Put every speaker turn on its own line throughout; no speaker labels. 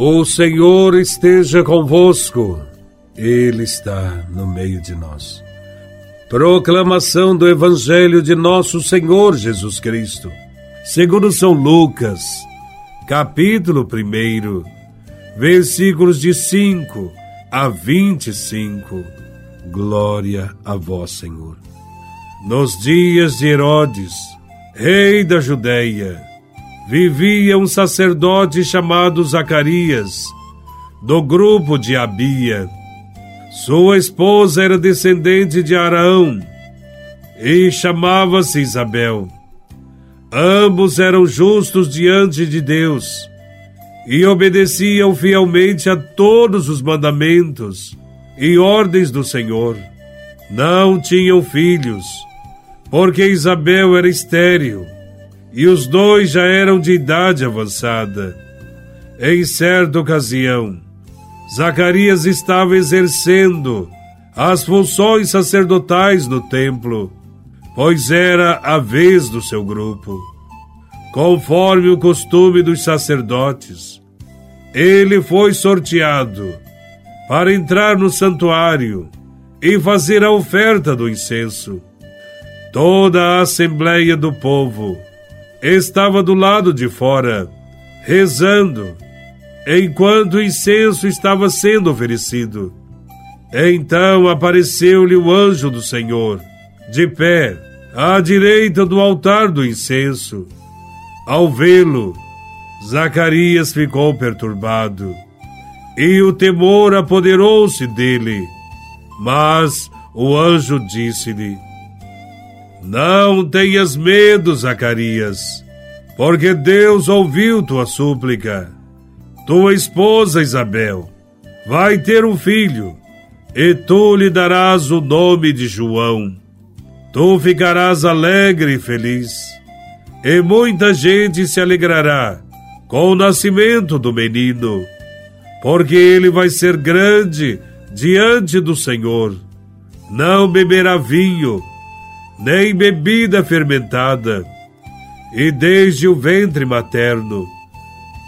O Senhor esteja convosco, Ele está no meio de nós. Proclamação do Evangelho de Nosso Senhor Jesus Cristo, segundo São Lucas, capítulo 1, versículos de 5 a 25. Glória a Vós, Senhor. Nos dias de Herodes, rei da Judéia, vivia um sacerdote chamado Zacarias, do grupo de Abia. Sua esposa era descendente de Araão e chamava-se Isabel. Ambos eram justos diante de Deus e obedeciam fielmente a todos os mandamentos e ordens do Senhor. Não tinham filhos, porque Isabel era estéril e os dois já eram de idade avançada. Em certa ocasião, Zacarias estava exercendo as funções sacerdotais no templo, pois era a vez do seu grupo. Conforme o costume dos sacerdotes, ele foi sorteado para entrar no santuário e fazer a oferta do incenso. Toda a assembleia do povo estava do lado de fora, rezando, enquanto o incenso estava sendo oferecido. Então apareceu-lhe o anjo do Senhor, de pé, à direita do altar do incenso. Ao vê-lo, Zacarias ficou perturbado, e o temor apoderou-se dele. Mas o anjo disse-lhe: não tenhas medo, Zacarias, porque Deus ouviu tua súplica. Tua esposa Isabel vai ter um filho, e tu lhe darás o nome de João. Tu ficarás alegre e feliz, e muita gente se alegrará com o nascimento do menino, porque ele vai ser grande diante do Senhor. Não beberá vinho, nem bebida fermentada, e desde o ventre materno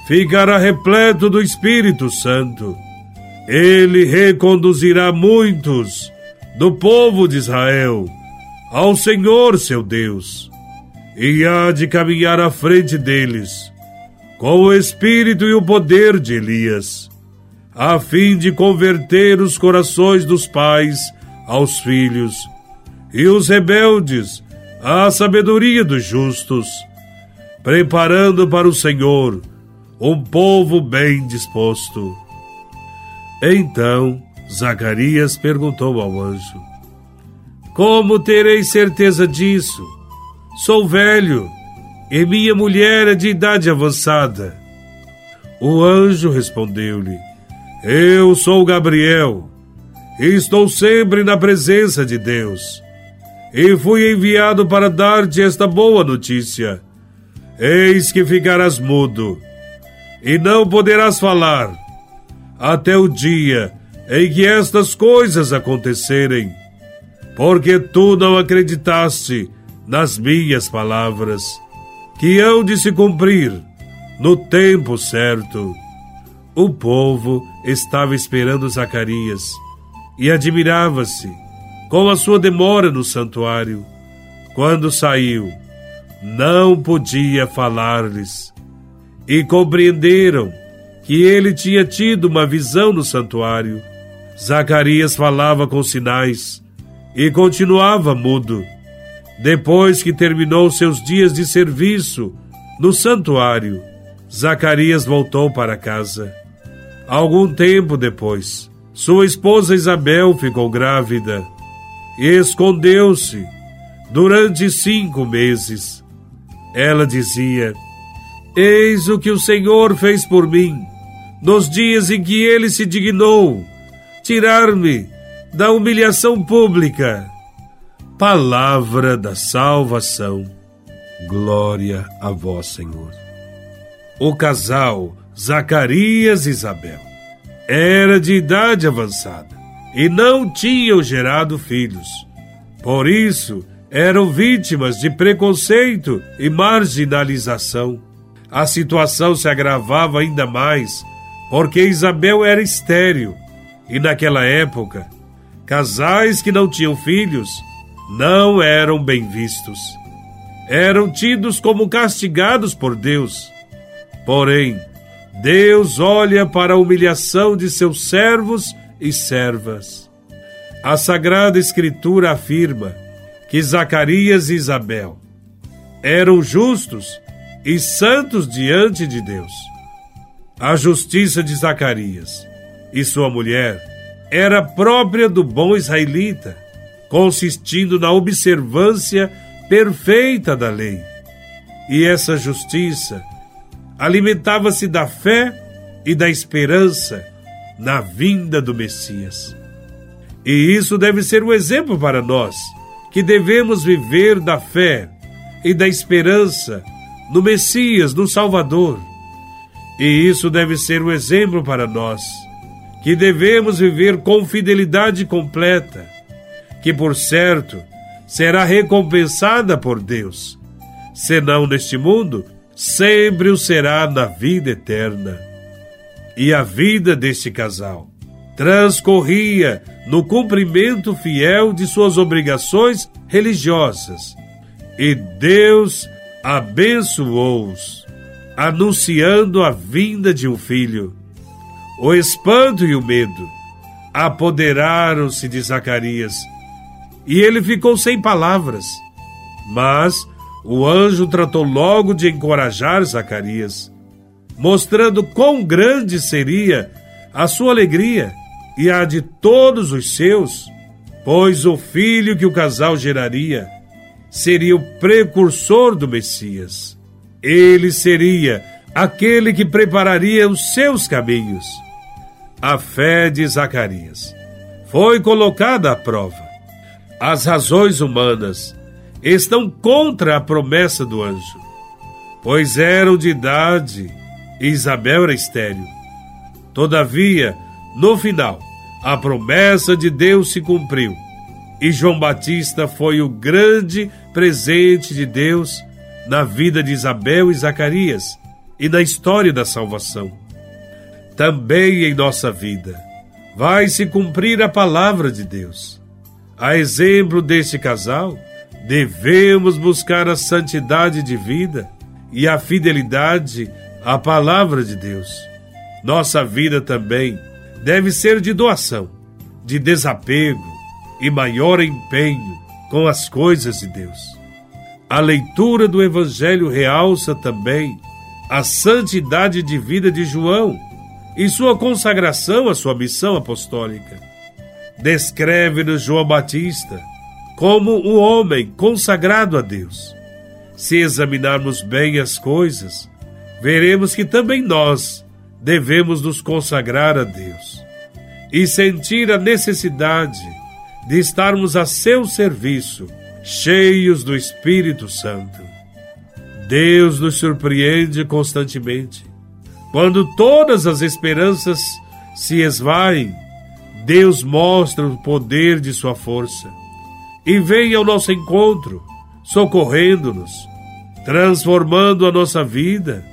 ficará repleto do Espírito Santo. Ele reconduzirá muitos do povo de Israel ao Senhor seu Deus, e há de caminhar à frente deles, com o espírito e o poder de Elias, a fim de converter os corações dos pais aos filhos e os rebeldes à sabedoria dos justos, preparando para o Senhor um povo bem disposto. Então Zacarias perguntou ao anjo: Como terei certeza disso? Sou velho e minha mulher é de idade avançada. O anjo respondeu-lhe: Eu sou Gabriel e estou sempre na presença de Deus e fui enviado para dar-te esta boa notícia. Eis que ficarás mudo, e não poderás falar, até o dia em que estas coisas acontecerem, porque tu não acreditaste nas minhas palavras, que hão de se cumprir no tempo certo. O povo estava esperando Zacarias e admirava-se com a sua demora no santuário. Quando saiu, não podia falar-lhes. E compreenderam que ele tinha tido uma visão no santuário. Zacarias falava com sinais e continuava mudo. Depois que terminou seus dias de serviço no santuário, Zacarias voltou para casa. Algum tempo depois, sua esposa Isabel ficou grávida escondeu-se durante cinco meses. Ela dizia: Eis o que o Senhor fez por mim, nos dias em que ele se dignou tirar-me da humilhação pública. Palavra da salvação. Glória a vós, Senhor. O casal Zacarias e Isabel era de idade avançada e não tinham gerado filhos. Por isso, eram vítimas de preconceito e marginalização. A situação se agravava ainda mais porque Isabel era estéril e naquela época, casais que não tinham filhos não eram bem vistos. Eram tidos como castigados por Deus. Porém, Deus olha para a humilhação de seus servos e servas. A Sagrada Escritura afirma que Zacarias e Isabel eram justos e santos diante de Deus. A justiça de Zacarias e sua mulher era própria do bom israelita, consistindo na observância perfeita da lei. E essa justiça alimentava-se da fé e da esperança na vinda do Messias. E isso deve ser um exemplo para nós, que devemos viver da fé e da esperança no Messias, no Salvador. E isso deve ser um exemplo para nós, que devemos viver com fidelidade completa, que por certo será recompensada por Deus, senão neste mundo, sempre o será na vida eterna. E a vida deste casal transcorria no cumprimento fiel de suas obrigações religiosas. E Deus abençoou-os, anunciando a vinda de um filho. O espanto e o medo apoderaram-se de Zacarias, e ele ficou sem palavras. Mas o anjo tratou logo de encorajar Zacarias, mostrando quão grande seria a sua alegria e a de todos os seus, pois o filho que o casal geraria seria o precursor do Messias. Ele seria aquele que prepararia os seus caminhos. A fé de Zacarias foi colocada à prova. As razões humanas estão contra a promessa do anjo, pois eram de idade e Isabel era estéril. Todavia, no final, a promessa de Deus se cumpriu e João Batista foi o grande presente de Deus na vida de Isabel e Zacarias e na história da salvação. Também em nossa vida vai se cumprir a palavra de Deus. A exemplo deste casal, devemos buscar a santidade de vida e a fidelidade à palavra de Deus. Nossa vida também deve ser de doação, de desapego e maior empenho com as coisas de Deus. A leitura do Evangelho realça também a santidade de vida de João e sua consagração à sua missão apostólica. Descreve-nos João Batista como um homem consagrado a Deus. Se examinarmos bem as coisas, veremos que também nós devemos nos consagrar a Deus e sentir a necessidade de estarmos a seu serviço, cheios do Espírito Santo. Deus nos surpreende constantemente. Quando todas as esperanças se esvaem, Deus mostra o poder de sua força e vem ao nosso encontro, socorrendo-nos, transformando a nossa vida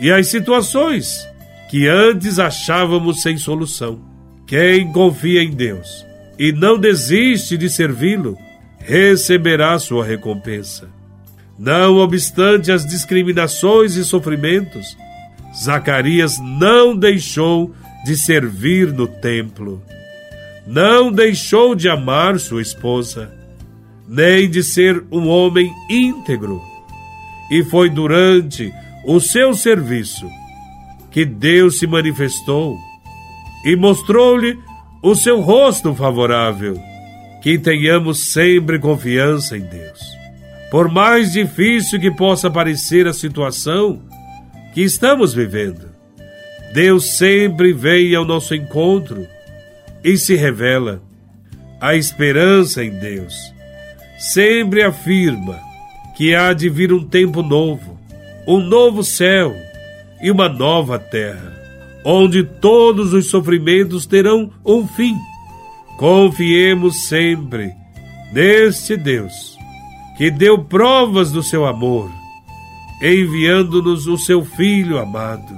e as situações que antes achávamos sem solução. Quem confia em Deus e não desiste de servi-lo, receberá sua recompensa. Não obstante as discriminações e sofrimentos, Zacarias não deixou de servir no templo. Não deixou de amar sua esposa nem de ser um homem íntegro. E foi durante o seu serviço que Deus se manifestou e mostrou-lhe o seu rosto favorável. Que tenhamos sempre confiança em Deus. Por mais difícil que possa parecer a situação que estamos vivendo, Deus sempre vem ao nosso encontro e se revela. A esperança em Deus sempre afirma que há de vir um tempo novo, um novo céu e uma nova terra, onde todos os sofrimentos terão um fim. Confiemos sempre neste Deus, que deu provas do seu amor, enviando-nos o seu Filho amado,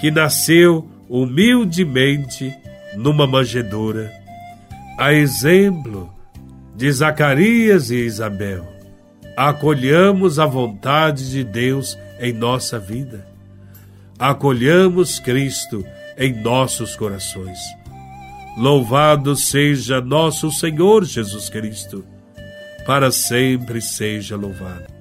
que nasceu humildemente numa manjedoura, a exemplo de Zacarias e Isabel, acolhamos a vontade de Deus em nossa vida. Acolhamos Cristo em nossos corações. Louvado seja nosso Senhor Jesus Cristo, para sempre seja louvado.